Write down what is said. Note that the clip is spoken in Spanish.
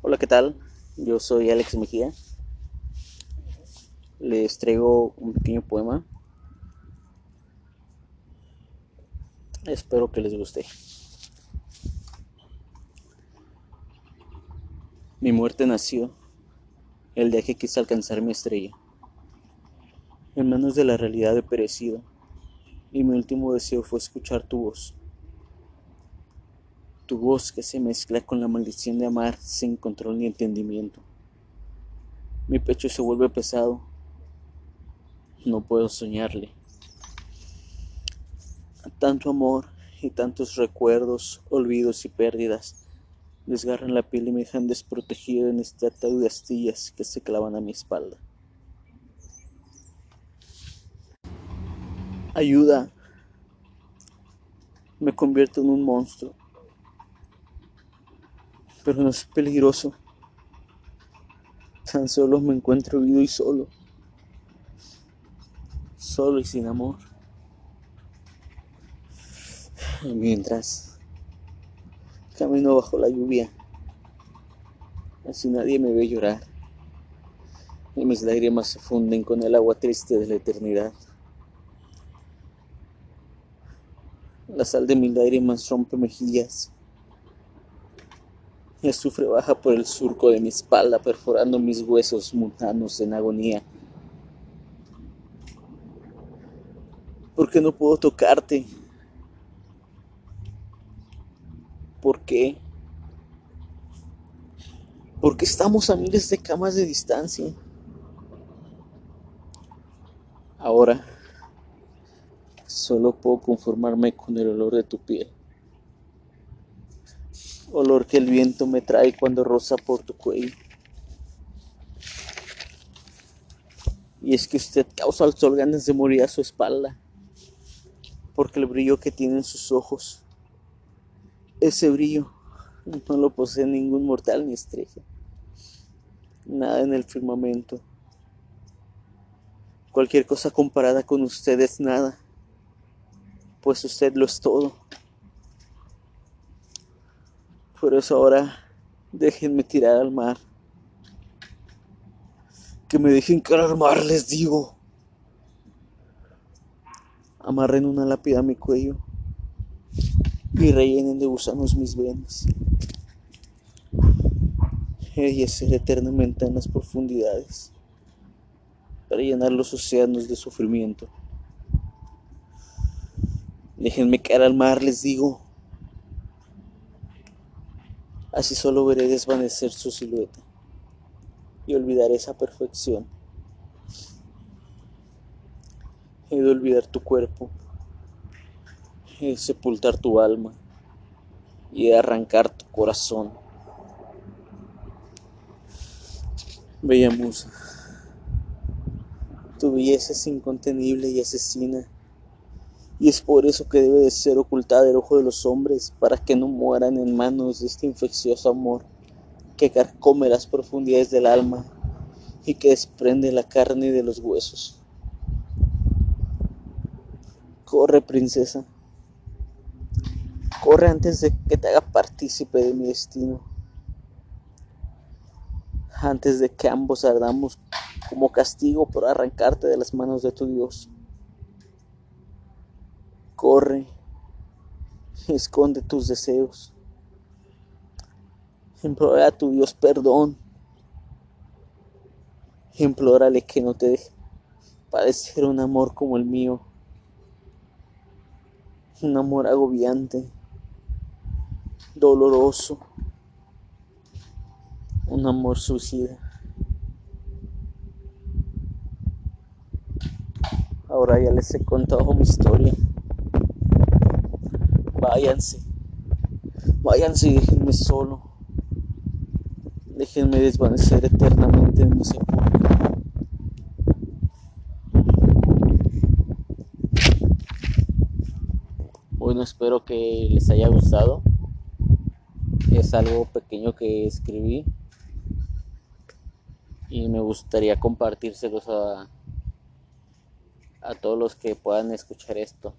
Hola, ¿qué tal? Yo soy Alex Mejía. Les traigo un pequeño poema. Espero que les guste. Mi muerte nació el día que quise alcanzar mi estrella. En manos de la realidad he perecido y mi último deseo fue escuchar tu voz tu voz que se mezcla con la maldición de amar sin control ni entendimiento. Mi pecho se vuelve pesado, no puedo soñarle. Tanto amor y tantos recuerdos, olvidos y pérdidas desgarran la piel y me dejan desprotegido en este ataúd de astillas que se clavan a mi espalda. Ayuda, me convierto en un monstruo pero no es peligroso. Tan solo me encuentro vivo y solo. Solo y sin amor. Mientras camino bajo la lluvia, así nadie me ve llorar. Y mis lágrimas se funden con el agua triste de la eternidad. La sal de mis lágrimas rompe mejillas el azufre baja por el surco de mi espalda, perforando mis huesos mundanos en agonía. ¿Por qué no puedo tocarte? ¿Por qué? Porque estamos a miles de camas de distancia. Ahora solo puedo conformarme con el olor de tu piel olor que el viento me trae cuando roza por tu cuello. Y es que usted causa al sol ganas de morir a su espalda, porque el brillo que tiene en sus ojos, ese brillo no lo posee ningún mortal ni estrella, nada en el firmamento. Cualquier cosa comparada con usted es nada, pues usted lo es todo. Por eso ahora déjenme tirar al mar. Que me dejen caer al mar, les digo. Amarren una lápida a mi cuello y rellenen de gusanos mis venas. Y ser eternamente en las profundidades para llenar los océanos de sufrimiento. Déjenme caer al mar, les digo. Así solo veré desvanecer su silueta y olvidar esa perfección. He de olvidar tu cuerpo, he de sepultar tu alma y de arrancar tu corazón. Bella musa, tu belleza es incontenible y asesina y es por eso que debe de ser ocultada del ojo de los hombres, para que no mueran en manos de este infeccioso amor que carcome las profundidades del alma y que desprende la carne de los huesos. Corre, princesa. Corre antes de que te haga partícipe de mi destino. Antes de que ambos ardamos como castigo por arrancarte de las manos de tu Dios corre, esconde tus deseos, implora a tu Dios perdón, implórale que no te deje padecer un amor como el mío, un amor agobiante, doloroso, un amor suicida. Ahora ya les he contado mi historia. Váyanse. Váyanse y déjenme solo. Déjenme desvanecer eternamente en mi sepulcro. Bueno, espero que les haya gustado. Es algo pequeño que escribí y me gustaría compartírselos a, a todos los que puedan escuchar esto.